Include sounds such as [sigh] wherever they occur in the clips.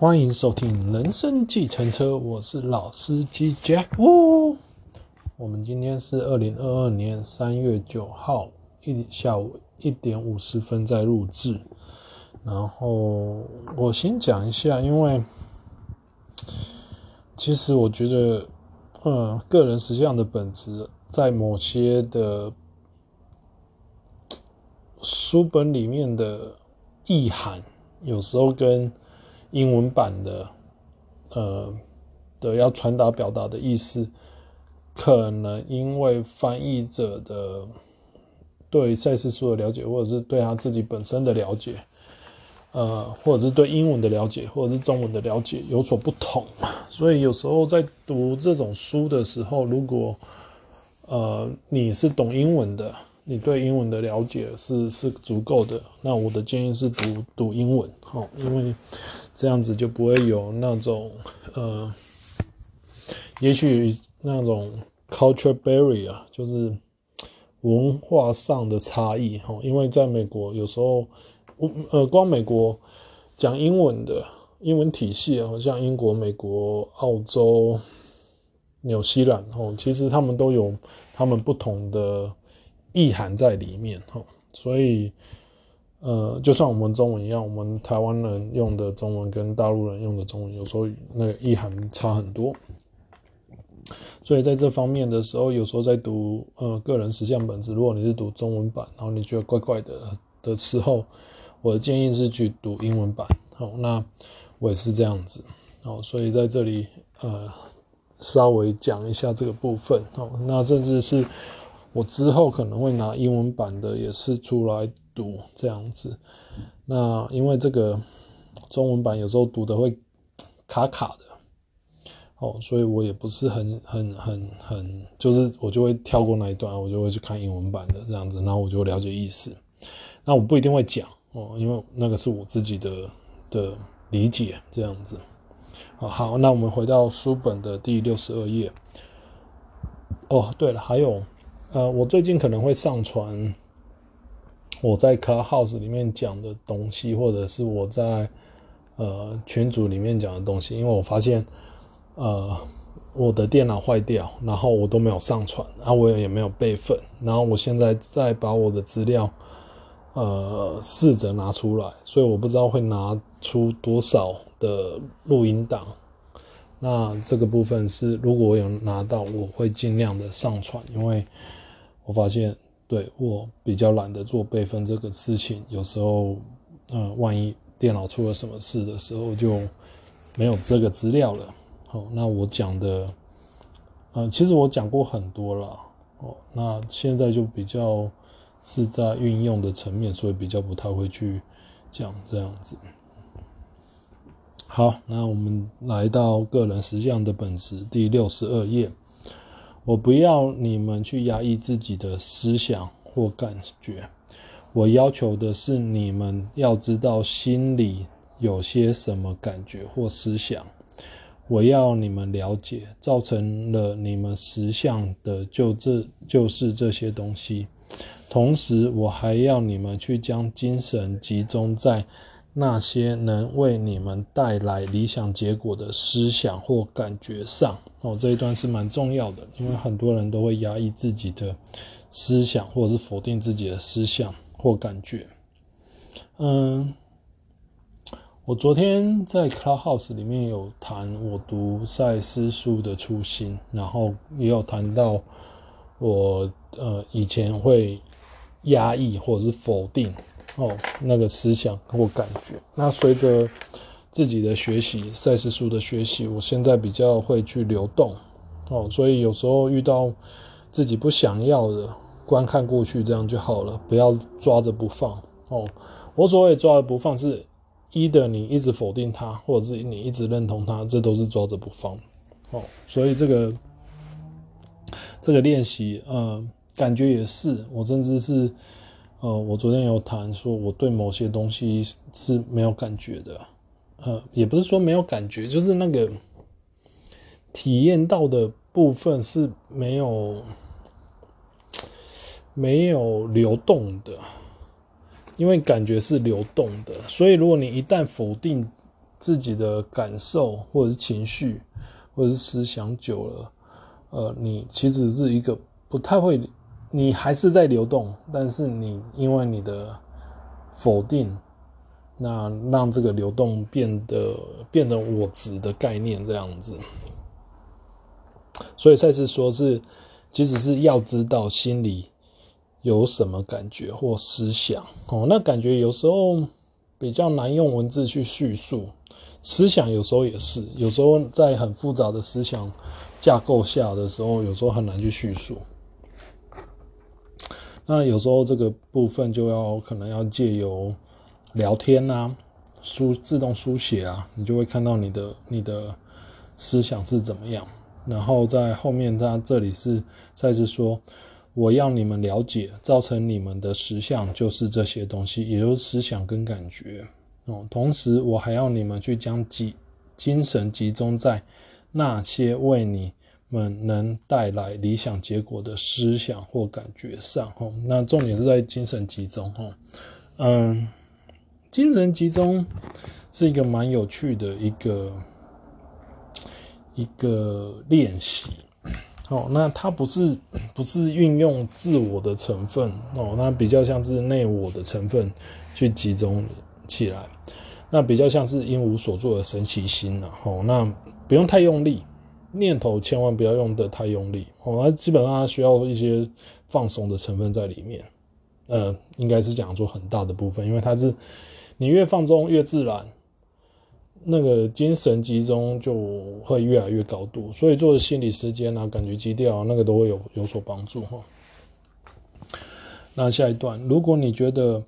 欢迎收听《人生计程车》，我是老司机 Jack。呜，我们今天是二零二二年三月九号一下午一点五十分在录制。然后我先讲一下，因为其实我觉得，嗯，个人实际上的本质，在某些的书本里面的意涵，有时候跟英文版的，呃的要传达表达的意思，可能因为翻译者的对赛事书的了解，或者是对他自己本身的了解，呃，或者是对英文的了解，或者是中文的了解有所不同，所以有时候在读这种书的时候，如果呃你是懂英文的，你对英文的了解是是足够的，那我的建议是读读英文，齁，因为。这样子就不会有那种呃，也许那种 culture barrier 就是文化上的差异哈，因为在美国有时候，呃，光美国讲英文的英文体系啊，像英国、美国、澳洲、纽西兰哦，其实他们都有他们不同的意涵在里面哈，所以。呃，就像我们中文一样，我们台湾人用的中文跟大陆人用的中文，有时候那个意涵差很多。所以在这方面的时候，有时候在读呃个人实相本子，如果你是读中文版，然后你觉得怪怪的的时候，我的建议是去读英文版。好，那我也是这样子。好，所以在这里呃稍微讲一下这个部分。好，那甚至是我之后可能会拿英文版的也是出来。读这样子，那因为这个中文版有时候读的会卡卡的，哦，所以我也不是很很很很，就是我就会跳过那一段，我就会去看英文版的这样子，然后我就了解意思。那我不一定会讲哦，因为那个是我自己的的理解这样子。好，好，那我们回到书本的第六十二页。哦，对了，还有，呃，我最近可能会上传。我在 Clubhouse 里面讲的东西，或者是我在呃群组里面讲的东西，因为我发现呃我的电脑坏掉，然后我都没有上传，然后我也没有备份，然后我现在再把我的资料呃试着拿出来，所以我不知道会拿出多少的录音档。那这个部分是如果我有拿到，我会尽量的上传，因为我发现。对，我比较懒得做备份这个事情，有时候，呃，万一电脑出了什么事的时候，就没有这个资料了。好，那我讲的，呃，其实我讲过很多了。哦，那现在就比较是在运用的层面，所以比较不太会去讲这样子。好，那我们来到个人实相的本质第六十二页。我不要你们去压抑自己的思想或感觉，我要求的是你们要知道心里有些什么感觉或思想。我要你们了解，造成了你们实相的就这就是这些东西。同时，我还要你们去将精神集中在。那些能为你们带来理想结果的思想或感觉上，哦，这一段是蛮重要的，因为很多人都会压抑自己的思想，或者是否定自己的思想或感觉。嗯，我昨天在 Clubhouse 里面有谈我读赛斯书的初心，然后也有谈到我呃以前会压抑或者是否定。哦，那个思想或感觉，那随着自己的学习，赛斯书的学习，我现在比较会去流动。哦，所以有时候遇到自己不想要的，观看过去，这样就好了，不要抓着不放。哦，我所谓抓着不放，是一的你一直否定它，或者是你一直认同它，这都是抓着不放。哦，所以这个这个练习，呃，感觉也是，我甚至是。呃，我昨天有谈说，我对某些东西是没有感觉的，呃，也不是说没有感觉，就是那个体验到的部分是没有没有流动的，因为感觉是流动的，所以如果你一旦否定自己的感受或者是情绪或者是思想久了，呃，你其实是一个不太会，你还是在流动，但是你因为你的否定，那让这个流动变得变成我执的概念这样子。所以赛斯说是，即使是要知道心里有什么感觉或思想哦，那感觉有时候比较难用文字去叙述，思想有时候也是，有时候在很复杂的思想架构下的时候，有时候很难去叙述。那有时候这个部分就要可能要借由聊天啊，书自动书写啊，你就会看到你的你的思想是怎么样。然后在后面，他这里是再次说：“我要你们了解，造成你们的实相就是这些东西，也就是思想跟感觉。哦，同时我还要你们去将集精神集中在那些为你们能带来理想结果的思想或感觉上。哦，那重点是在精神集中。哦，嗯，精神集中是一个蛮有趣的一个。”一个练习，哦，那它不是不是运用自我的成分哦，那比较像是内我的成分去集中起来，那比较像是应无所作的神奇心了哦，那不用太用力，念头千万不要用得太用力哦，那基本上它需要一些放松的成分在里面，呃，应该是讲说很大的部分，因为它是你越放松越自然。那个精神集中就会越来越高度，所以做的心理时间啊、感觉基调啊，那个都会有有所帮助哈。那下一段，如果你觉得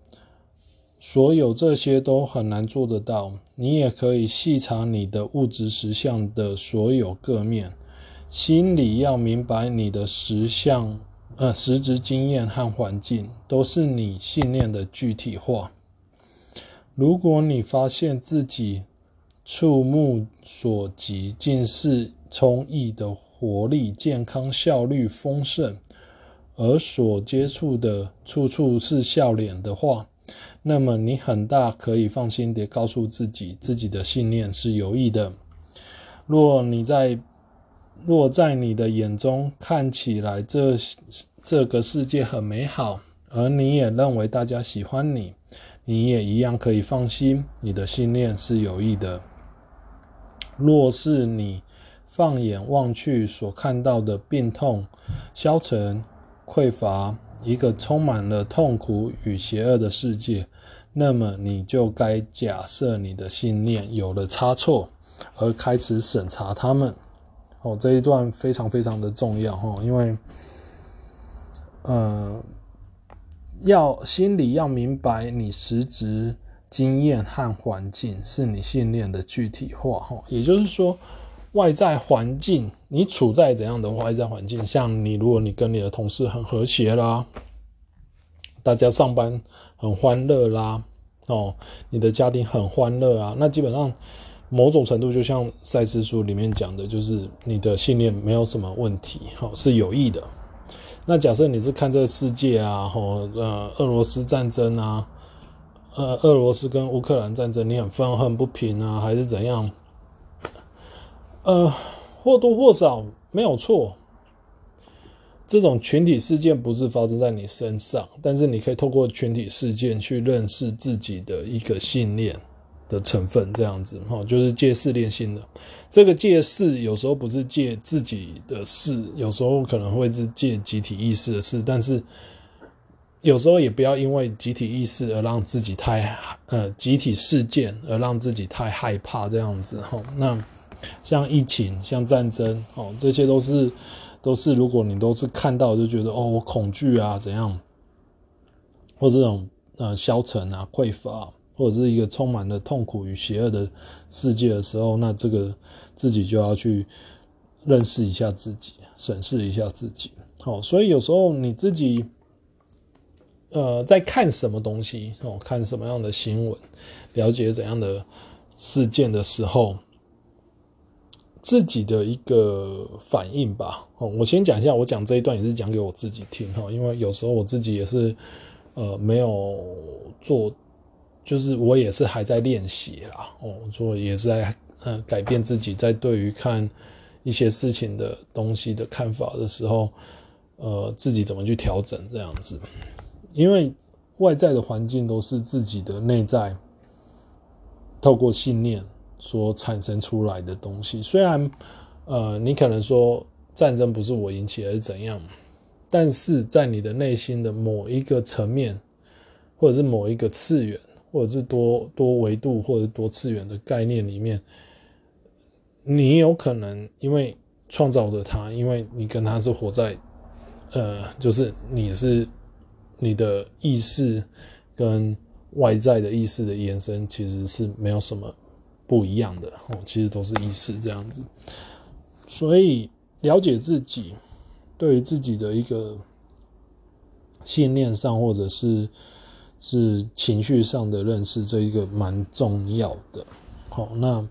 所有这些都很难做得到，你也可以细查你的物质实相的所有各面，心里要明白你的实相，呃，实质经验和环境都是你信念的具体化。如果你发现自己触目所及，尽是充溢的活力、健康、效率丰盛，而所接触的处处是笑脸的话，那么你很大可以放心地告诉自己，自己的信念是有益的。若你在，若在你的眼中看起来这这个世界很美好，而你也认为大家喜欢你，你也一样可以放心，你的信念是有益的。若是你放眼望去所看到的病痛、消沉、匮乏，一个充满了痛苦与邪恶的世界，那么你就该假设你的信念有了差错，而开始审查他们。哦，这一段非常非常的重要哈，因为，呃，要心里要明白你实质。经验和环境是你信念的具体化，哈，也就是说，外在环境，你处在怎样的外在环境？像你，如果你跟你的同事很和谐啦，大家上班很欢乐啦，哦，你的家庭很欢乐啊，那基本上某种程度就像赛斯书里面讲的，就是你的信念没有什么问题，哦，是有益的。那假设你是看这个世界啊，吼，呃，俄罗斯战争啊。呃，俄罗斯跟乌克兰战争，你很愤恨不平啊，还是怎样？呃，或多或少没有错。这种群体事件不是发生在你身上，但是你可以透过群体事件去认识自己的一个信念的成分，这样子哈，就是借势练心的。这个借势有时候不是借自己的事，有时候可能会是借集体意识的事，但是。有时候也不要因为集体意识而让自己太呃集体事件而让自己太害怕这样子哈。那像疫情、像战争哦，这些都是都是如果你都是看到就觉得哦我恐惧啊怎样，或这种呃消沉啊匮乏，或者是一个充满了痛苦与邪恶的世界的时候，那这个自己就要去认识一下自己，审视一下自己。好，所以有时候你自己。呃，在看什么东西哦，看什么样的新闻，了解怎样的事件的时候，自己的一个反应吧。哦，我先讲一下，我讲这一段也是讲给我自己听哈，因为有时候我自己也是呃没有做就是我也是还在练习啦，哦，所以也是在呃改变自己，在对于看一些事情的东西的看法的时候，呃，自己怎么去调整这样子，因为外在的环境都是自己的内在透过信念所产生出来的东西，虽然呃，你可能说战争不是我引起，而是怎样，但是在你的内心的某一个层面，或者是某一个次元。或者是多多维度或者多次元的概念里面，你有可能因为创造的他，因为你跟他是活在，呃，就是你是你的意识跟外在的意识的延伸，其实是没有什么不一样的哦，其实都是意识这样子。所以了解自己，对于自己的一个信念上，或者是。是情绪上的认识，这一个蛮重要的。好，那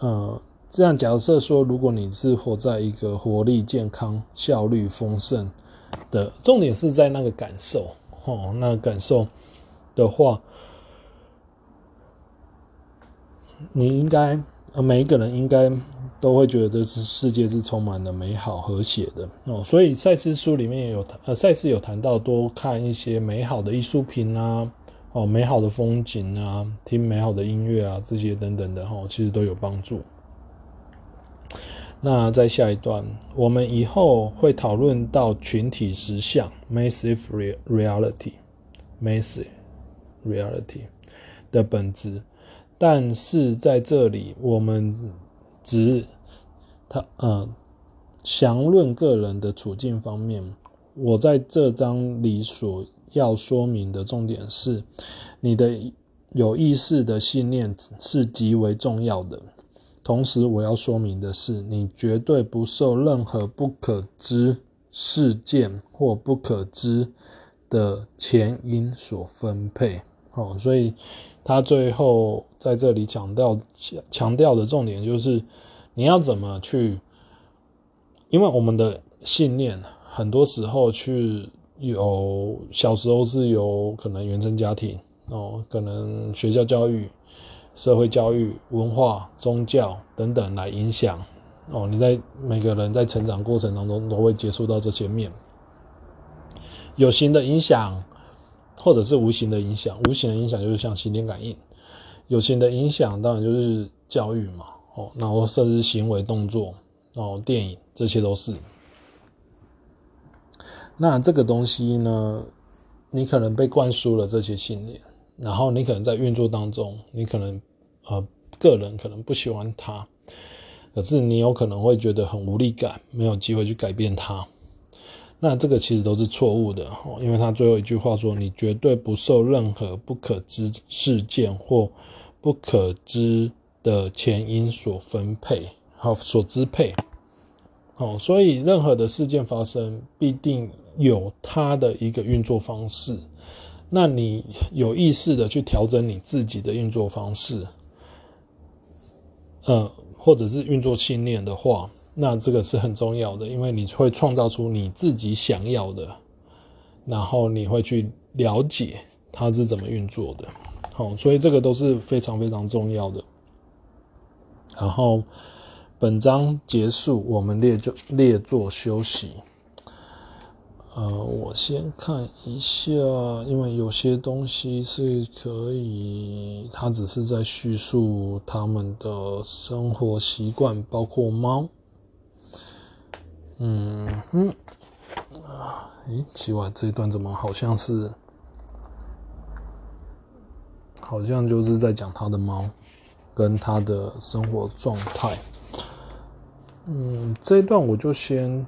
呃，这样假设说，如果你是活在一个活力、健康、效率丰盛的，重点是在那个感受。哦，那感受的话，你应该，呃，每一个人应该。都会觉得这是世界是充满了美好和谐的哦，所以赛斯书里面也有呃，赛斯有谈到多看一些美好的艺术品啊，哦，美好的风景啊，听美好的音乐啊，这些等等的哈，其实都有帮助。那在下一段，我们以后会讨论到群体实相 （massive reality），massive reality 的本质，但是在这里我们只他呃，详论个人的处境方面，我在这章里所要说明的重点是，你的有意识的信念是极为重要的。同时，我要说明的是，你绝对不受任何不可知事件或不可知的前因所分配。哦，所以他最后在这里强调强调的重点就是。你要怎么去？因为我们的信念很多时候去有小时候是有可能原生家庭哦，可能学校教育、社会教育、文化、宗教等等来影响哦。你在每个人在成长过程当中都会接触到这些面，有形的影响，或者是无形的影响。无形的影响就是像心电感应，有形的影响当然就是教育嘛。哦，然后甚至行为动作，哦，电影这些都是。那这个东西呢，你可能被灌输了这些信念，然后你可能在运作当中，你可能呃个人可能不喜欢它，可是你有可能会觉得很无力感，没有机会去改变它。那这个其实都是错误的哦，因为他最后一句话说：“你绝对不受任何不可知事件或不可知。”的前因所分配，好，所支配，哦，所以任何的事件发生，必定有它的一个运作方式。那你有意识的去调整你自己的运作方式，呃，或者是运作信念的话，那这个是很重要的，因为你会创造出你自己想要的，然后你会去了解它是怎么运作的，好，所以这个都是非常非常重要的。然后，本章结束，我们列就列作休息。呃，我先看一下，因为有些东西是可以，它只是在叙述他们的生活习惯，包括猫。嗯哼，啊，咦，奇怪，这一段怎么好像是，好像就是在讲他的猫。跟他的生活状态，嗯，这一段我就先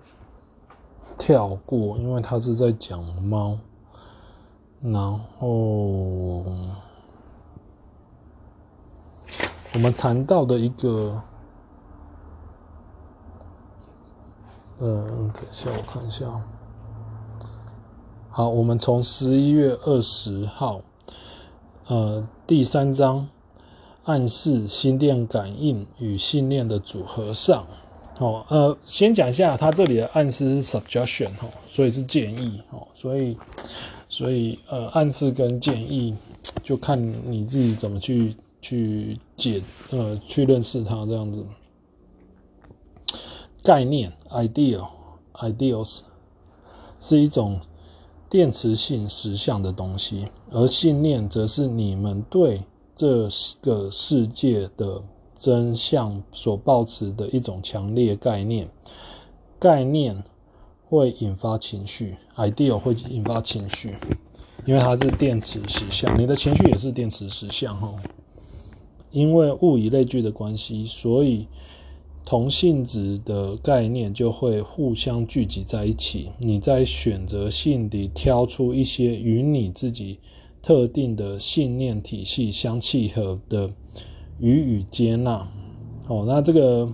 跳过，因为他是在讲猫。然后我们谈到的一个，嗯，等一下我看一下。好，我们从十一月二十号，呃，第三章。暗示心电感应与信念的组合上，哦，呃，先讲一下，它这里的暗示是 suggestion 哈，所以是建议哦，所以，所以呃，暗示跟建议就看你自己怎么去去解呃去认识它这样子。概念 ideal ideals 是一种电磁性实相的东西，而信念则是你们对这个世界的真相所抱持的一种强烈概念。概念会引发情绪，ideal 会引发情绪，因为它是电磁实相，你的情绪也是电磁实相哦。因为物以类聚的关系，所以。同性质的概念就会互相聚集在一起。你在选择性地挑出一些与你自己特定的信念体系相契合的予以接纳。哦，那这个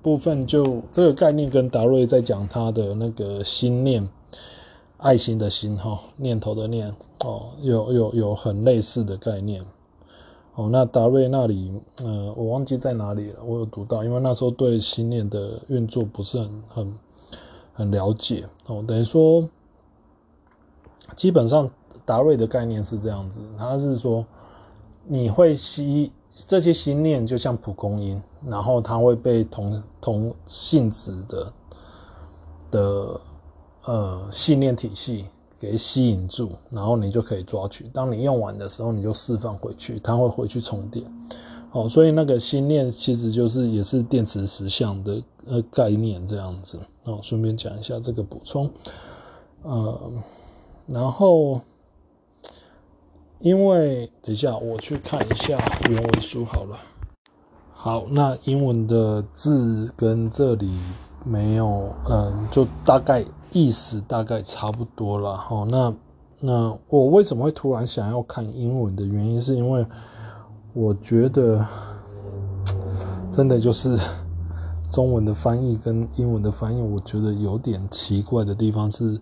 部分就这个概念跟达瑞在讲他的那个心念，爱心的心哈，念头的念哦，有有有很类似的概念。哦，那达瑞那里，呃，我忘记在哪里了。我有读到，因为那时候对心念的运作不是很很很了解。哦，等于说，基本上达瑞的概念是这样子，他是说，你会吸这些心念，就像蒲公英，然后它会被同同性质的的呃信念体系。给吸引住，然后你就可以抓取。当你用完的时候，你就释放回去，它会回去充电。哦，所以那个心念其实就是也是电池实像的呃概念这样子。哦，顺便讲一下这个补充。呃，然后因为等一下我去看一下原文书好了。好，那英文的字跟这里没有，嗯，就大概。意思大概差不多了哈。那那我为什么会突然想要看英文的原因，是因为我觉得真的就是 [laughs] 中文的翻译跟英文的翻译，我觉得有点奇怪的地方是，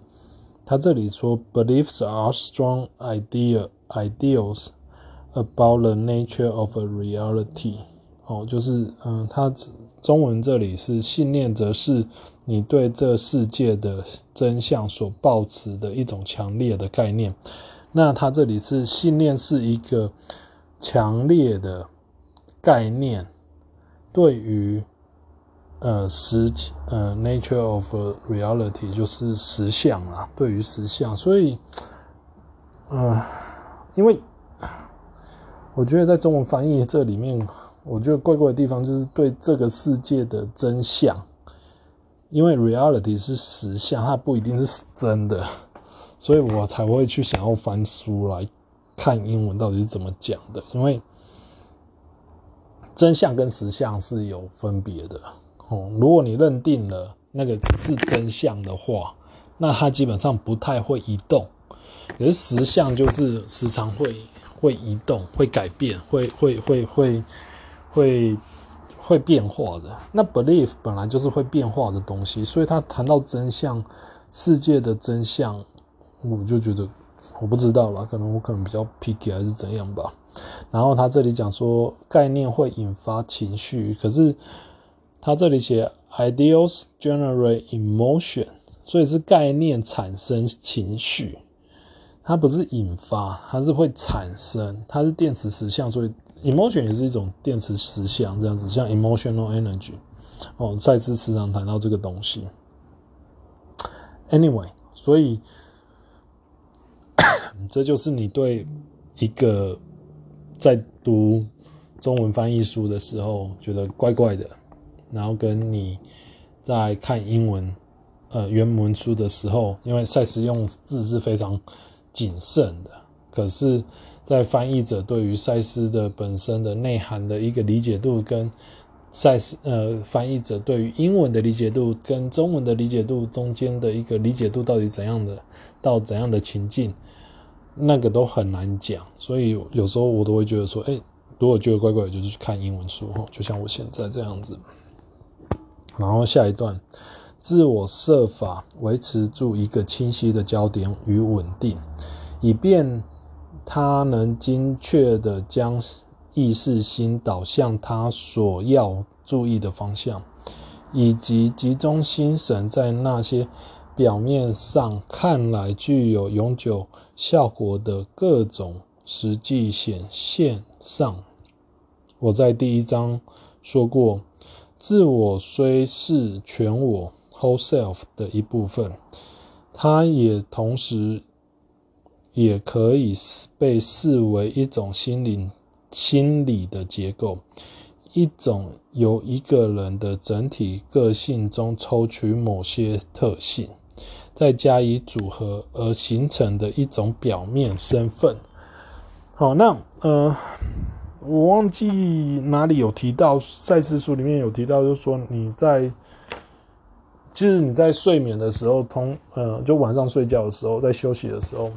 他这里说 beliefs are strong idea ideals about the nature of a reality。哦，就是嗯，他中文这里是信念，则是。你对这世界的真相所抱持的一种强烈的概念，那它这里是信念是一个强烈的概念，对于呃实呃 nature of reality 就是实相啦，对于实相，所以呃，因为我觉得在中文翻译这里面，我觉得怪怪的地方就是对这个世界的真相。因为 reality 是实相，它不一定是真的，所以我才会去想要翻书来看英文到底是怎么讲的。因为真相跟实相是有分别的哦。如果你认定了那个是真相的话，那它基本上不太会移动。可是实相就是时常会会移动、会改变、会会会会会。会会变化的，那 belief 本来就是会变化的东西，所以他谈到真相，世界的真相，我就觉得我不知道了，可能我可能比较 picky 还是怎样吧。然后他这里讲说概念会引发情绪，可是他这里写 ideals generate emotion，所以是概念产生情绪，它不是引发，它是会产生，它是电磁实像，所以。Emotion 也是一种电磁实相，这样子像 emotional energy。哦，再次时常谈到这个东西。Anyway，所以 [coughs] 这就是你对一个在读中文翻译书的时候觉得怪怪的，然后跟你在看英文呃原文书的时候，因为赛斯用字是非常谨慎的，可是。在翻译者对于赛斯的本身的内涵的一个理解度，跟赛斯呃翻译者对于英文的理解度跟中文的理解度中间的一个理解度到底怎样的，到怎样的情境，那个都很难讲。所以有时候我都会觉得说，哎，如果觉得怪怪的，就是去看英文书哈，就像我现在这样子。然后下一段，自我设法维持住一个清晰的焦点与稳定，以便。他能精确地将意识心导向他所要注意的方向，以及集中心神在那些表面上看来具有永久效果的各种实际显现上，我在第一章说过，自我虽是全我 （whole self） 的一部分，它也同时也可以被视为一种心灵心理的结构，一种由一个人的整体个性中抽取某些特性。再加以组合而形成的一种表面身份。好，那呃，我忘记哪里有提到，赛斯书里面有提到，就是说你在，就是你在睡眠的时候，通呃，就晚上睡觉的时候，在休息的时候，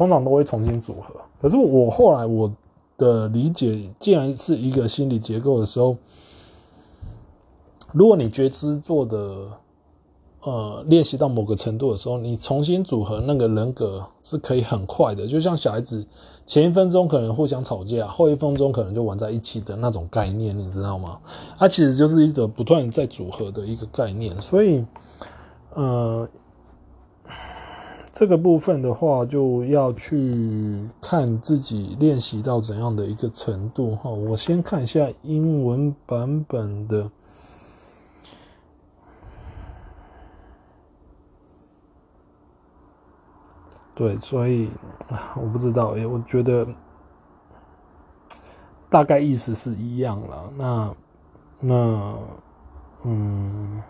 通常都会重新组合。可是我后来我的理解，既然是一个心理结构的时候，如果你觉知做的。呃，练习到某个程度的时候，你重新组合那个人格是可以很快的，就像小孩子前一分钟可能互相吵架，后一分钟可能就玩在一起的那种概念，你知道吗？它其实就是一个不断在组合的一个概念，所以，呃，这个部分的话就要去看自己练习到怎样的一个程度哈。我先看一下英文版本的。对，所以我不知道，我觉得大概意思是一样了。那那嗯，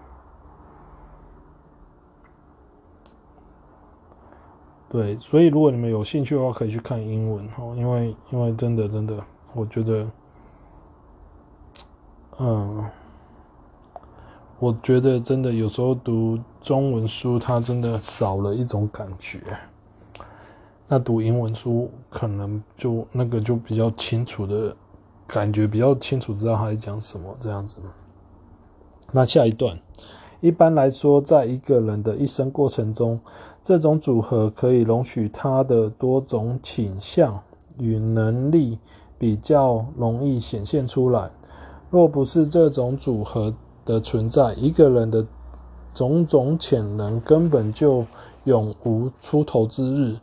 对，所以如果你们有兴趣的话，可以去看英文哈，因为因为真的真的，我觉得，嗯，我觉得真的有时候读中文书，它真的少了一种感觉。那读英文书可能就那个就比较清楚的感觉，比较清楚知道他在讲什么这样子。那下一段，一般来说，在一个人的一生过程中，这种组合可以容许他的多种倾向与能力比较容易显现出来。若不是这种组合的存在，一个人的种种潜能根本就永无出头之日。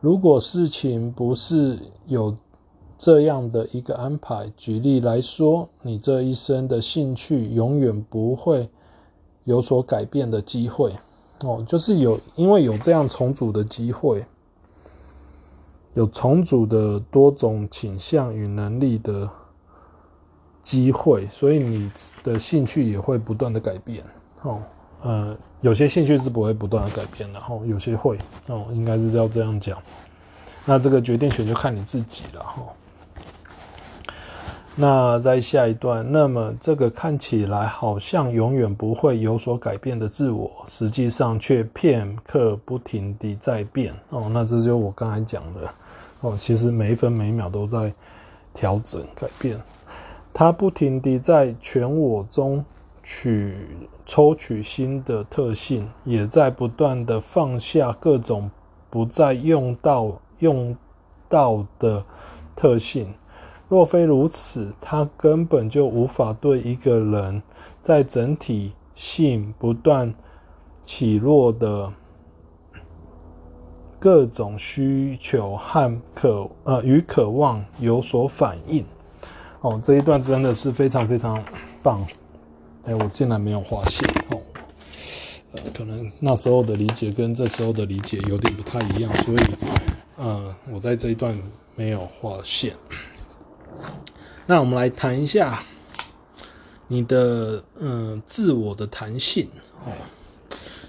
如果事情不是有这样的一个安排，举例来说，你这一生的兴趣永远不会有所改变的机会哦，就是有因为有这样重组的机会，有重组的多种倾向与能力的机会，所以你的兴趣也会不断的改变哦。呃，有些兴趣是不会不断的改变，然后有些会哦，应该是要这样讲。那这个决定权就看你自己了哈。那在下一段，那么这个看起来好像永远不会有所改变的自我，实际上却片刻不停地在变哦。那这就我刚才讲的哦，其实每一分每秒都在调整改变，它不停地在全我中。取抽取新的特性，也在不断地放下各种不再用到用到的特性。若非如此，他根本就无法对一个人在整体性不断起落的各种需求和渴呃与渴望有所反应。哦，这一段真的是非常非常棒。哎、我竟然没有画线哦，可能那时候的理解跟这时候的理解有点不太一样，所以，呃，我在这一段没有画线。那我们来谈一下你的嗯、自我的弹性哦，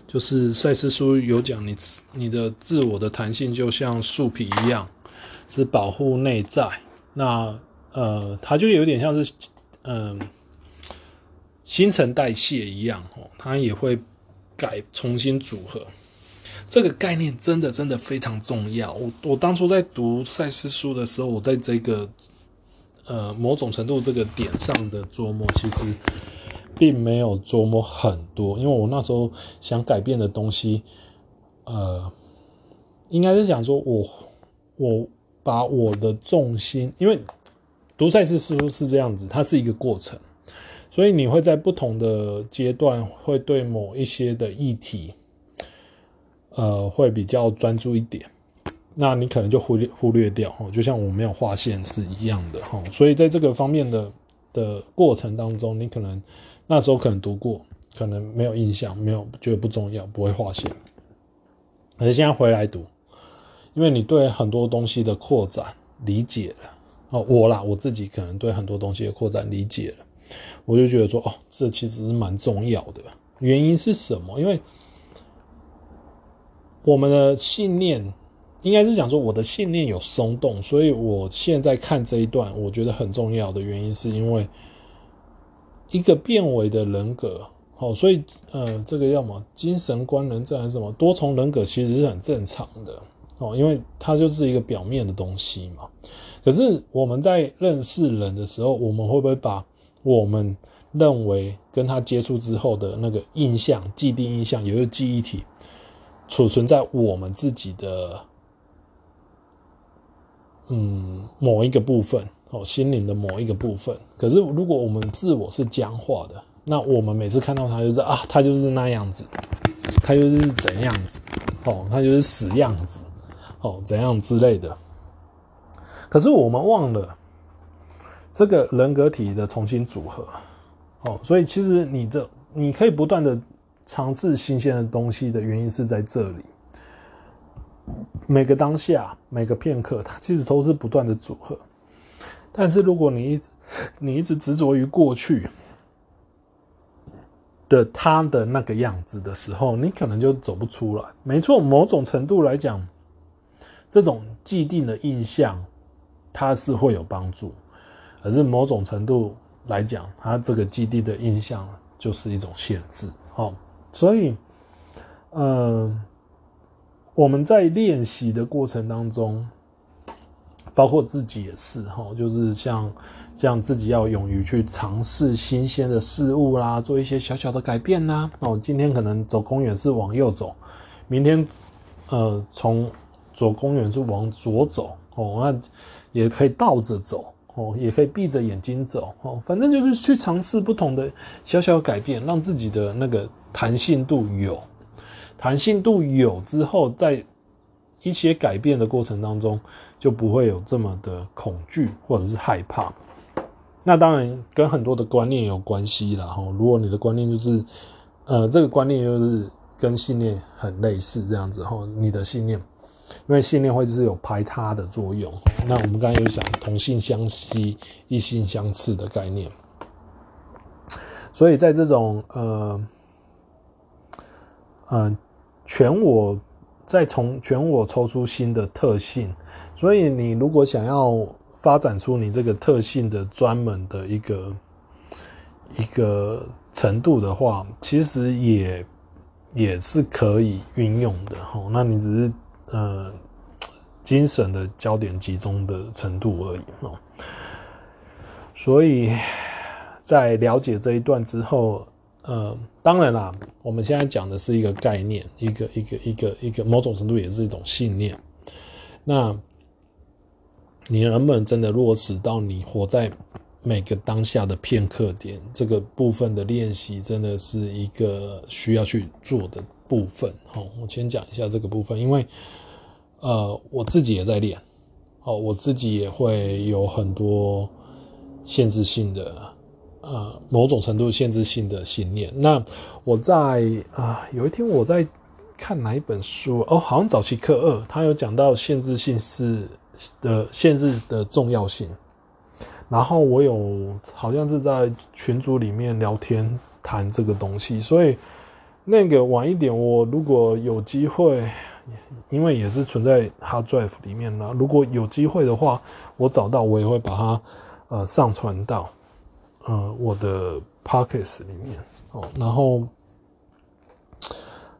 就是赛斯书有讲你你的自我的弹性就像树皮一样，是保护内在。那呃，它就有点像是嗯。新陈代谢一样哦，它也会改重新组合。这个概念真的真的非常重要。我我当初在读赛斯书的时候，我在这个呃某种程度这个点上的琢磨，其实并没有琢磨很多，因为我那时候想改变的东西，呃，应该是想说我我把我的重心，因为读赛事似乎是这样子，它是一个过程。所以你会在不同的阶段，会对某一些的议题，呃，会比较专注一点。那你可能就忽略忽略掉哈，就像我没有画线是一样的哈。所以在这个方面的的过程当中，你可能那时候可能读过，可能没有印象，没有觉得不重要，不会画线。可是现在回来读，因为你对很多东西的扩展理解了哦，我啦我自己可能对很多东西的扩展理解了，我就觉得说哦，这其实是蛮重要的。原因是什么？因为我们的信念。应该是讲说我的信念有松动，所以我现在看这一段，我觉得很重要的原因是因为一个变为的人格，好，所以呃，这个要么精神观能症还是什么多重人格，其实是很正常的哦，因为它就是一个表面的东西嘛。可是我们在认识人的时候，我们会不会把我们认为跟他接触之后的那个印象、既定印象，有一个记忆体储存在我们自己的？嗯，某一个部分哦，心灵的某一个部分。可是，如果我们自我是僵化的，那我们每次看到他就是啊，他就是那样子，他就是怎样子，哦，他就是死样子，哦，怎样之类的。可是我们忘了这个人格体的重新组合，哦，所以其实你的你可以不断的尝试新鲜的东西的原因是在这里。每个当下，每个片刻，它其实都是不断的组合。但是如果你一直你一直执着于过去的他的那个样子的时候，你可能就走不出来。没错，某种程度来讲，这种既定的印象它是会有帮助，可是某种程度来讲，它这个既定的印象就是一种限制。哦，所以，嗯、我们在练习的过程当中，包括自己也是哈，就是像像自己要勇于去尝试新鲜的事物啦，做一些小小的改变呐。哦，今天可能走公园是往右走，明天呃从左公园是往左走哦，那也可以倒着走哦，也可以闭着眼睛走哦，反正就是去尝试不同的小小改变，让自己的那个弹性度有。弹性度有之后，在一些改变的过程当中，就不会有这么的恐惧或者是害怕。那当然跟很多的观念有关系啦。哈。如果你的观念就是，呃，这个观念就是跟信念很类似这样子哈，你的信念，因为信念会就是有排他的作用。那我们刚才有讲同性相吸、异性相斥的概念，所以在这种呃，嗯、呃。全我再从全我抽出新的特性，所以你如果想要发展出你这个特性的专门的一个一个程度的话，其实也也是可以运用的哈。那你只是呃精神的焦点集中的程度而已哦。所以在了解这一段之后。呃，当然啦，我们现在讲的是一个概念，一个一个一个一个某种程度也是一种信念。那你能不能真的落实到你活在每个当下的片刻点？这个部分的练习，真的是一个需要去做的部分。好，我先讲一下这个部分，因为呃，我自己也在练，哦，我自己也会有很多限制性的。呃，某种程度限制性的信念。那我在啊、有一天我在看哪一本书哦，好像早期课二，他有讲到限制性是的限制的重要性。然后我有好像是在群组里面聊天谈这个东西，所以那个晚一点，我如果有机会，因为也是存在 Hard Drive 里面呢，如果有机会的话，我找到我也会把它呃上传到。呃，我的 pockets 里面哦，然后，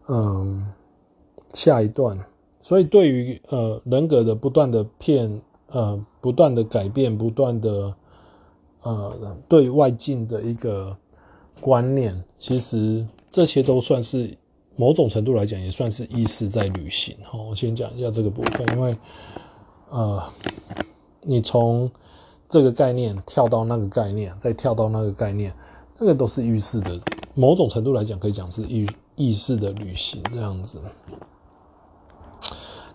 嗯，下一段，所以对于呃人格的不断的变，呃，不断的改变，不断的呃对外境的一个观念，其实这些都算是某种程度来讲，也算是意识在旅行。好，我先讲一下这个部分，因为呃，你从。这个概念跳到那个概念，再跳到那个概念，那个都是意识的，某种程度来讲可以讲是意意识的旅行这样子。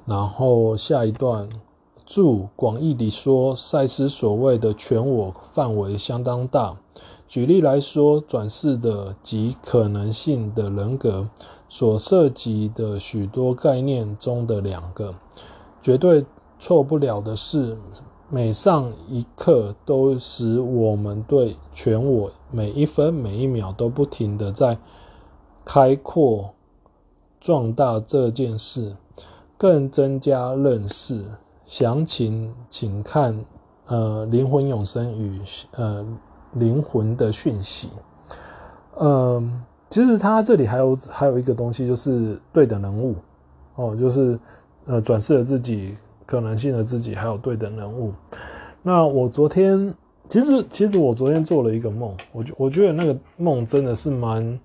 然后下一段，注广义地说，赛斯所谓的全我范围相当大。举例来说，转世的及可能性的人格所涉及的许多概念中的两个，绝对错不了的是，每上一刻都使我们对全我每一分每一秒都不停地在开阔、壮大这件事，更增加认识。详情请看呃灵魂永生与呃。灵魂的讯息，嗯，其实他这里还有还有一个东西，就是对等人物哦，就是呃转世的自己、可能性的自己，还有对等人物。那我昨天其实其实我昨天做了一个梦，我觉我觉得那个梦真的是蛮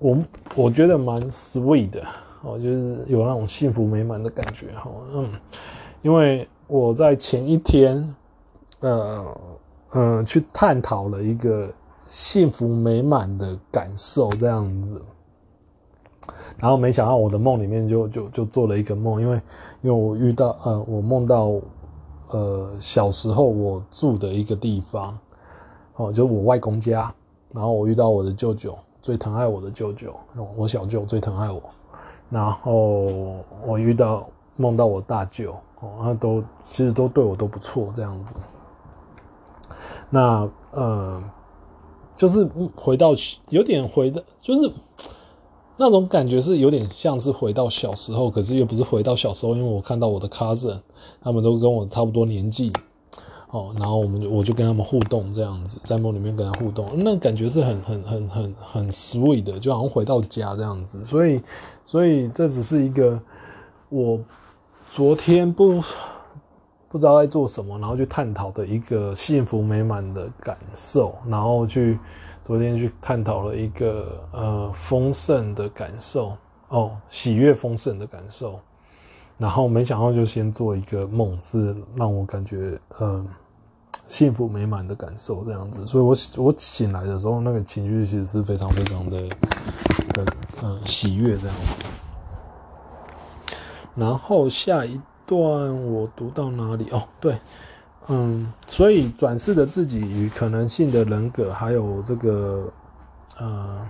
我我觉得蛮 sweet 的哦，就是有那种幸福美满的感觉哈，嗯，因为我在前一天呃。嗯，去探讨了一个幸福美满的感受，这样子。然后没想到我的梦里面就就就做了一个梦，因为因为我遇到呃，我梦到呃小时候我住的一个地方，哦，就我外公家。然后我遇到我的舅舅，最疼爱我的舅舅，我小舅最疼爱我。然后我遇到梦到我大舅，哦，他都其实都对我都不错，这样子。那呃，就是回到有点回的，就是那种感觉是有点像是回到小时候，可是又不是回到小时候，因为我看到我的 cousin，他们都跟我差不多年纪，哦，然后我们我就跟他们互动这样子，在梦里面跟他互动，那感觉是很很很很很 sweet 的，就好像回到家这样子，所以所以这只是一个我昨天不。不知道在做什么，然后去探讨的一个幸福美满的感受，然后去昨天去探讨了一个呃丰盛的感受哦，喜悦丰盛的感受，然后没想到就先做一个梦，是让我感觉呃幸福美满的感受这样子，所以我我醒来的时候那个情绪其实是非常非常的的呃喜悦这样子，然后下一。段我读到哪里？哦，对，嗯，所以转世的自己与可能性的人格，还有这个呃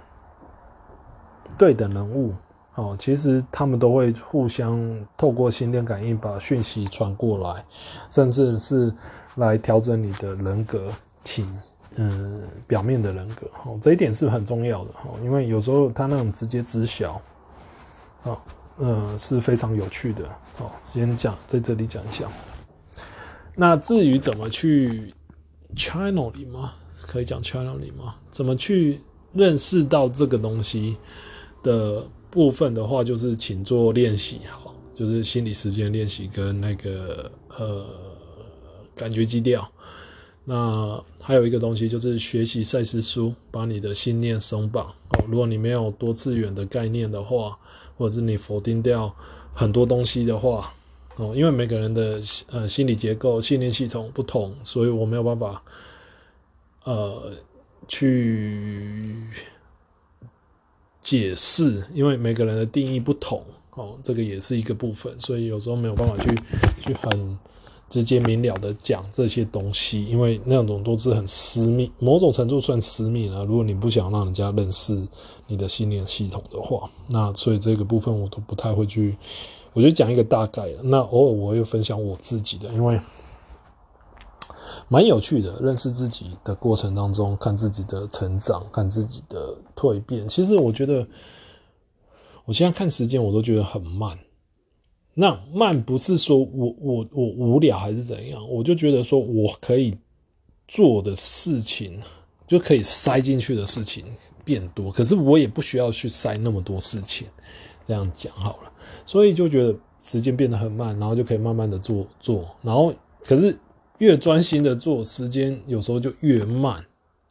对等人物，哦，其实他们都会互相透过心电感应把讯息传过来，甚至是来调整你的人格请嗯表面的人格，哦，这一点是很重要的，哦，因为有时候他那种直接知晓，哦。呃，是非常有趣的。哦，先讲在这里讲一下。那至于怎么去 channeling 吗？可以讲 channeling 吗？怎么去认识到这个东西的部分的话，就是请做练习，好，就是心理时间练习跟那个呃感觉基调。那还有一个东西就是学习赛斯书，把你的信念松绑。哦，如果你没有多次元的概念的话。或者是你否定掉很多东西的话，哦，因为每个人的呃心理结构、信念系统不同，所以我没有办法呃去解释，因为每个人的定义不同，哦，这个也是一个部分，所以有时候没有办法去去很。直接明了的讲这些东西，因为那种都是很私密，某种程度算私密了。如果你不想让人家认识你的信念系统的话，那所以这个部分我都不太会去，我就讲一个大概。那偶尔我会分享我自己的，因为蛮有趣的，认识自己的过程当中，看自己的成长，看自己的蜕变。其实我觉得，我现在看时间，我都觉得很慢。那慢不是说我我我无聊还是怎样，我就觉得说我可以做的事情就可以塞进去的事情变多，可是我也不需要去塞那么多事情，这样讲好了，所以就觉得时间变得很慢，然后就可以慢慢的做做，然后可是越专心的做，时间有时候就越慢，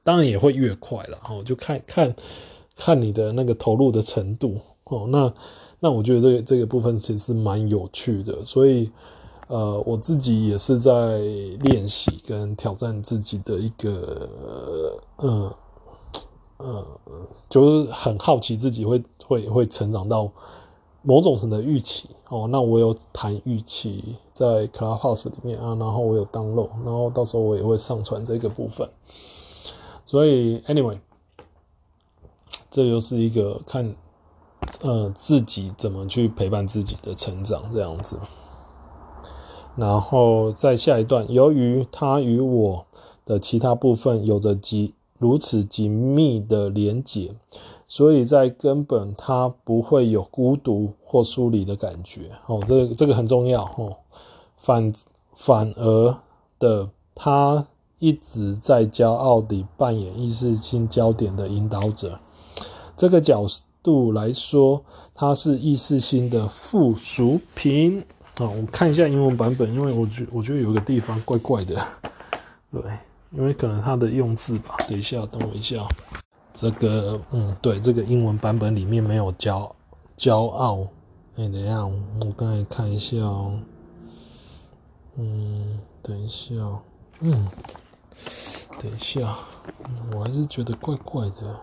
当然也会越快了，哦，就看 [laughs] 看看你的那个投入的程度。哦，那。那我觉得这个这个部分其实是蛮有趣的，所以，呃，我自己也是在练习跟挑战自己的一个，呃，呃，就是很好奇自己会会会成长到某种程度的预期哦。那我有谈预期在 Clubhouse 里面啊，然后我有 download，然后到时候我也会上传这个部分。所以 anyway，这就是一个看呃自己怎么去陪伴自己的成长这样子。然后在下一段，由于他与我的其他部分有着极如此紧密的连结，所以在根本他不会有孤独或疏离的感觉。哦，这个这个很重要哦。反反而的他。一直在骄傲地扮演意识心焦点的引导者，这个角度来说，它是意识心的附属品。啊，我看一下英文版本，因为我觉我觉得有个地方怪怪的，对，因为可能它的用字吧。等一下，等我一下，这个，嗯，对，这个英文版本里面没有骄骄傲。哎、等一下，我刚才看一下哦。嗯，等一下，嗯。等一下，我还是觉得怪怪的。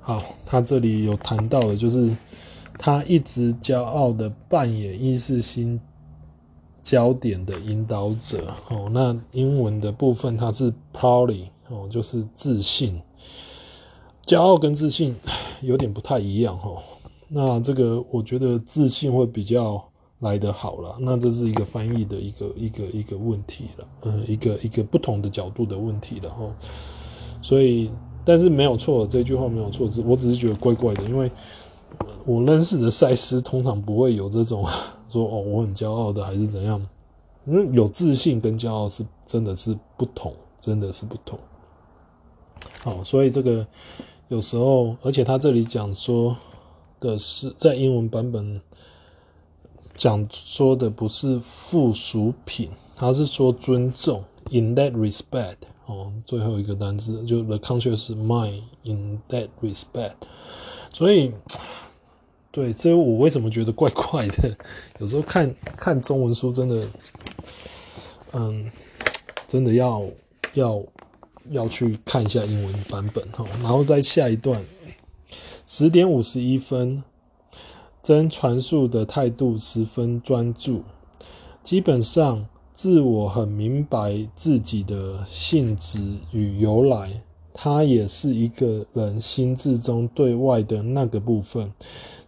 好，他这里有谈到的，就是他一直骄傲的扮演意识心焦点的引导者。哦，那英文的部分它是 proudly 哦，就是自信。骄傲跟自信 [sighs] 有点不太一样哦。那这个我觉得自信会比较。来得好了，那这是一个翻译的一个一个一个问题了，呃，一个一个不同的角度的问题了哈。所以，但是没有错，这句话没有错，只我只是觉得怪怪的，因为我认识的赛斯通常不会有这种说哦，我很骄傲的还是怎样，因为有自信跟骄傲是真的是不同，真的是不同。好，所以这个有时候，而且他这里讲说的是在英文版本。讲说的不是附属品，他是说尊重。In that respect，哦，最后一个单词就 the conscious mind in that respect。所以，对，这我为什么觉得怪怪的？[laughs] 有时候看看中文书，真的，嗯，真的要要要去看一下英文版本哈。然后在下一段，十点五十一分。真传述的态度十分专注，基本上自我很明白自己的性质与由来。他也是一个人心智中对外的那个部分，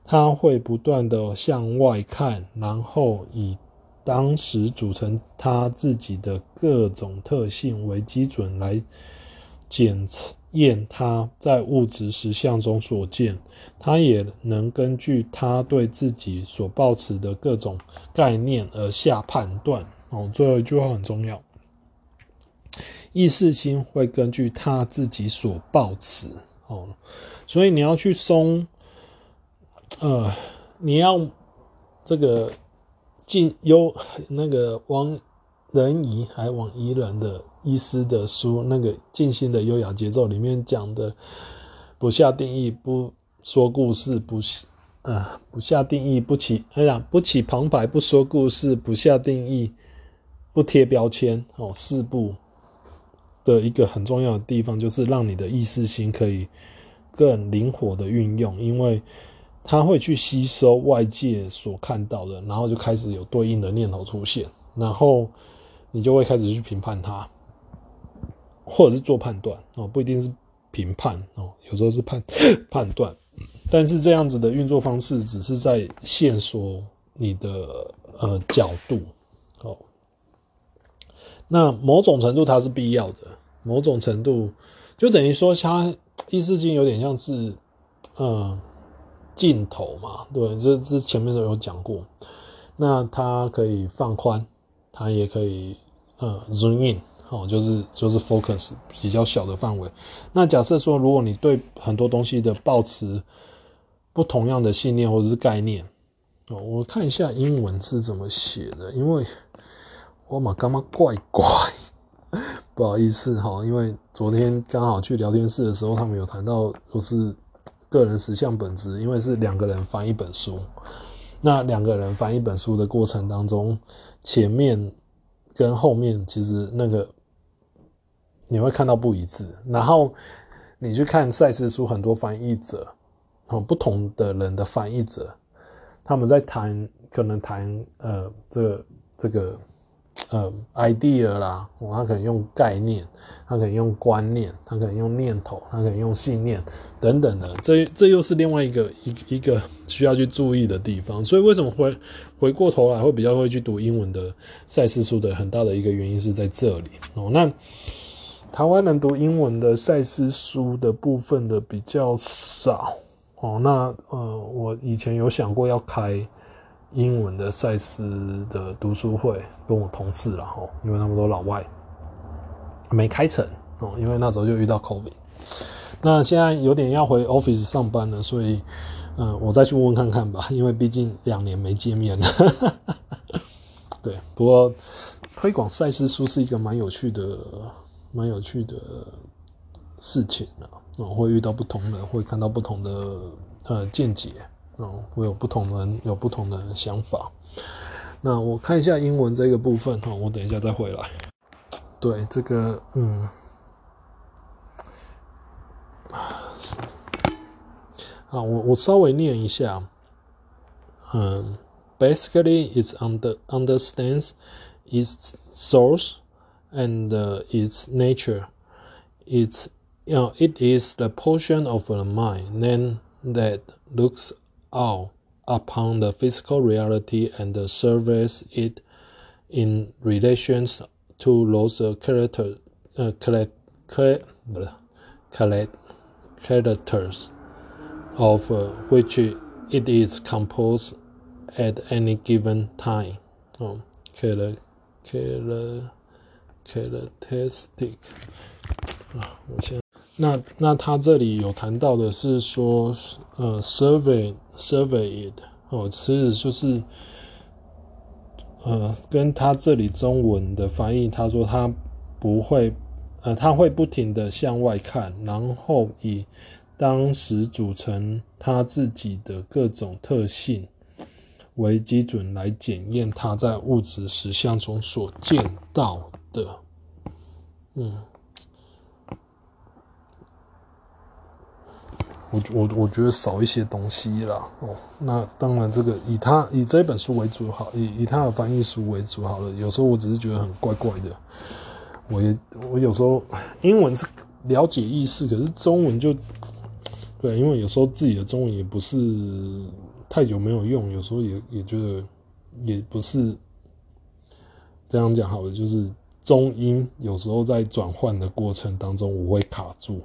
他会不断地向外看，然后以当时组成他自己的各种特性为基准来检测。验他在物质实相中所见，他也能根据他对自己所抱持的各种概念而下判断。哦，最后一句话很重要，意识心会根据他自己所抱持。哦，所以你要去松，呃，你要这个进优那个往人移还往宜人的。医师的书，那个静心的优雅节奏里面讲的，不下定义，不说故事，不，呃，不下定义，不起，哎呀，不起旁白，不说故事，不下定义，不贴标签，哦，四步的一个很重要的地方，就是让你的意识心可以更灵活的运用，因为它会去吸收外界所看到的，然后就开始有对应的念头出现，然后你就会开始去评判它。或者是做判断哦，不一定是评判哦，有时候是判 [coughs] 判断，但是这样子的运作方式只是在线索你的呃角度哦。那某种程度它是必要的，某种程度就等于说它意识性有点像是嗯镜头嘛，对，这这前面都有讲过。那它可以放宽，它也可以呃 zoom in。哦，就是就是 focus 比较小的范围。那假设说，如果你对很多东西的抱持不同样的信念或者是概念，哦，我看一下英文是怎么写的，因为我嘛干嘛怪怪，不好意思哈，因为昨天刚好去聊天室的时候，他们有谈到就是个人实相本质，因为是两个人翻一本书，那两个人翻一本书的过程当中，前面跟后面其实那个。你会看到不一致，然后你去看赛斯书，很多翻译者哦，不同的人的翻译者，他们在谈，可能谈呃，这个这个。呃，idea 啦，我，他可能用概念，他可能用观念，他可能用念头，他可能用信念等等的，这这又是另外一个一一个需要去注意的地方。所以为什么会回过头来会比较会去读英文的赛事书的很大的一个原因是在这里哦。那台湾人读英文的赛事书的部分的比较少哦。那呃，我以前有想过要开。英文的赛斯的读书会跟我同事了哈，因为他们都老外，没开成哦，因为那时候就遇到 COVID。那现在有点要回 office 上班了，所以嗯，我再去问问看看吧，[laughs] 因为毕竟两年没见面了。[laughs] 对，不过推广赛斯书是一个蛮有趣的、蛮有趣的事情啊，我会遇到不同人，会看到不同的呃见解。哦，我有不同的人有不同的想法。那我看一下英文这个部分哈，我等一下再回来。对，这个嗯，啊，我我稍微念一下。嗯，basically it's under understands its source and its nature. It's you know it is the portion of the mind then that looks out upon the physical reality and surveys it in relations to those character, uh, characters of uh, which it is composed at any given time. Oh, characteristic. 啊，我先。 那那他这里有谈到的是说，呃，survey survey it 哦，其实就是，呃，跟他这里中文的翻译，他说他不会，呃，他会不停的向外看，然后以当时组成他自己的各种特性为基准来检验他在物质实相中所见到的，嗯。我我我觉得少一些东西啦哦，那当然这个以他以这本书为主好，以以他的翻译书为主好了。有时候我只是觉得很怪怪的，我也我有时候英文是了解意思，可是中文就对，因为有时候自己的中文也不是太久没有用，有时候也也觉得也不是这样讲好了，就是中英有时候在转换的过程当中，我会卡住。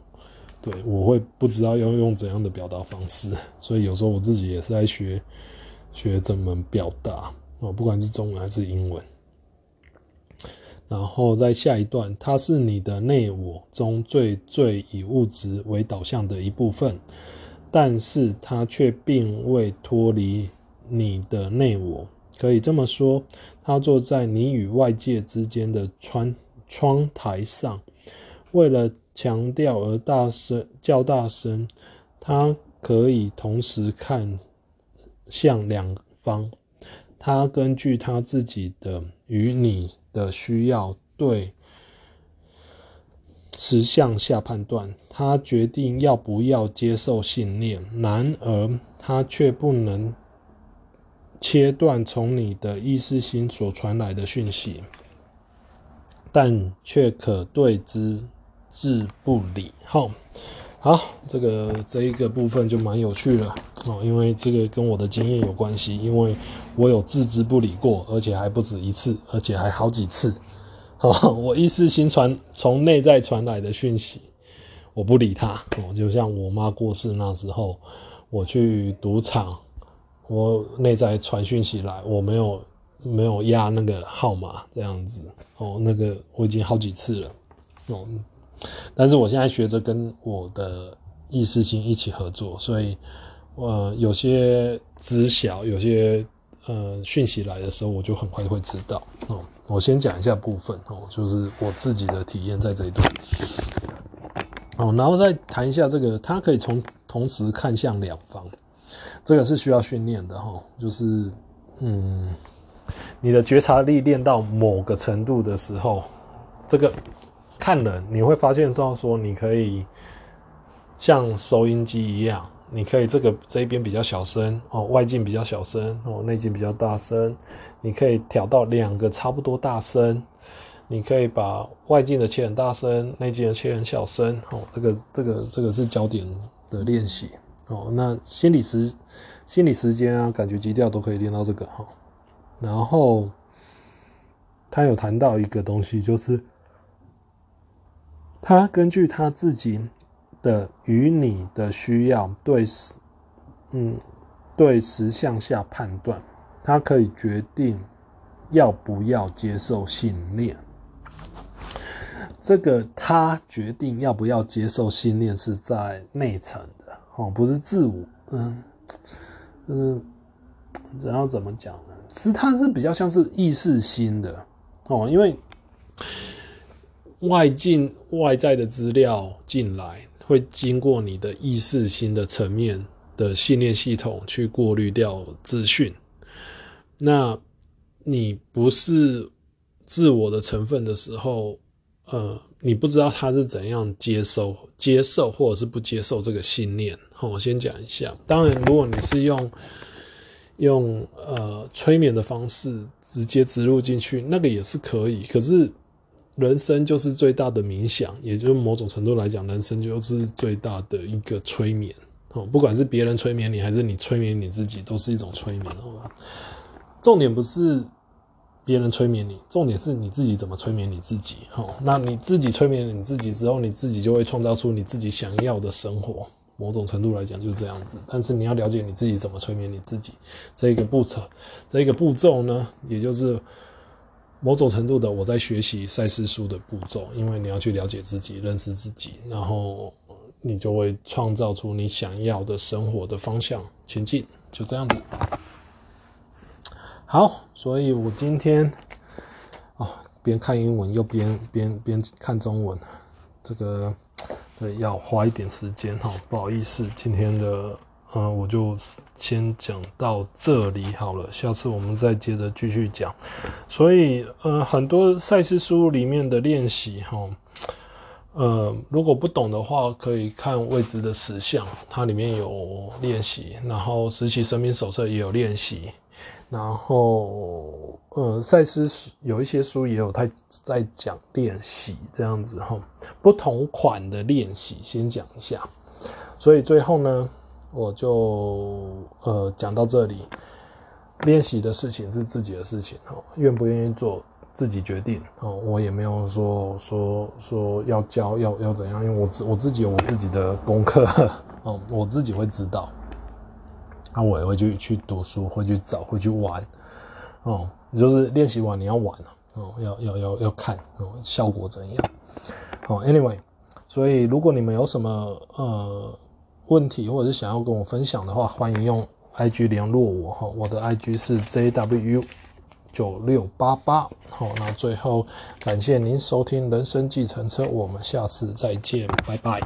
对，我会不知道要用怎样的表达方式，所以有时候我自己也是在学学怎么表达哦，不管是中文还是英文。然后在下一段，它是你的内我中最最以物质为导向的一部分，但是它却并未脱离你的内我。可以这么说，它坐在你与外界之间的窗窗台上，为了。强调而大声较大声，他可以同时看向两方。他根据他自己的与你的需要对实相下判断，他决定要不要接受信念。然而，他却不能切断从你的意识心所传来的讯息，但却可对之。置不理，好，好，这个这一个部分就蛮有趣了哦，因为这个跟我的经验有关系，因为我有置之不理过，而且还不止一次，而且还好几次。好，[laughs] 我意识心传从内在传来的讯息，我不理他。哦，就像我妈过世那时候，我去赌场，我内在传讯息来，我没有没有压那个号码这样子。哦，那个我已经好几次了。哦。但是我现在学着跟我的意识心一起合作，所以，呃，有些知晓，有些呃讯息来的时候，我就很快会知道。哦，我先讲一下部分哦，就是我自己的体验在这一段。哦，然后再谈一下这个，它可以从同时看向两方，这个是需要训练的哈。就是，嗯，你的觉察力练到某个程度的时候，这个。看人，你会发现到说，你可以像收音机一样，你可以这个这一边比较小声哦，外径比较小声哦，内径比较大声，你可以调到两个差不多大声。你可以把外径的切很大声，内径的切很小声哦。这个这个这个是焦点的练习哦。那心理时心理时间啊，感觉基调都可以练到这个哈。然后他有谈到一个东西，就是他根据他自己的与你的需要对实嗯对实相下判断，他可以决定要不要接受信念。这个他决定要不要接受信念是在内层的哦，不是自我，嗯嗯，然后怎么讲呢？其实它是比较像是意识心的哦，因为外境外在的资料进来，会经过你的意识心的层面的信念系统去过滤掉资讯。那你不是自我的成分的时候。呃，你不知道他是怎样接收、接受或者是不接受这个信念。我先讲一下。当然，如果你是用用呃催眠的方式直接植入进去，那个也是可以。可是，人生就是最大的冥想，也就是某种程度来讲，人生就是最大的一个催眠。哦，不管是别人催眠你，还是你催眠你自己，都是一种催眠。哦，重点不是。别人催眠你，重点是你自己怎么催眠你自己。好，那你自己催眠你自己之后，你自己就会创造出你自己想要的生活。某种程度来讲，就是这样子。但是你要了解你自己怎么催眠你自己，这一个步骤，这一个步骤呢，也就是某种程度的我在学习赛斯书的步骤。因为你要去了解自己，认识自己，然后你就会创造出你想要的生活的方向前进。就这样子。好，所以我今天哦，边看英文又边边边看中文，这个对要花一点时间哈，不好意思，今天的呃我就先讲到这里好了，下次我们再接着继续讲。所以呃很多赛斯书里面的练习哈，呃如果不懂的话，可以看未知的实相，它里面有练习，然后实习生命手册也有练习。然后，呃，赛斯有一些书也有他在讲练习这样子哈，不同款的练习先讲一下。所以最后呢，我就呃讲到这里，练习的事情是自己的事情哦，愿不愿意做自己决定哦。我也没有说说说要教要要怎样，因为我自我自己有我自己的功课 [laughs] 哦，我自己会知道。那、啊、我也会去去读书，会去找，会去玩，哦，就是练习完你要玩哦，要要要要看哦，效果怎样？哦，anyway，所以如果你们有什么呃问题，或者是想要跟我分享的话，欢迎用 IG 联络我哈，我的 IG 是 JW 九六八八。好，那最后感谢您收听人生计程车，我们下次再见，拜拜。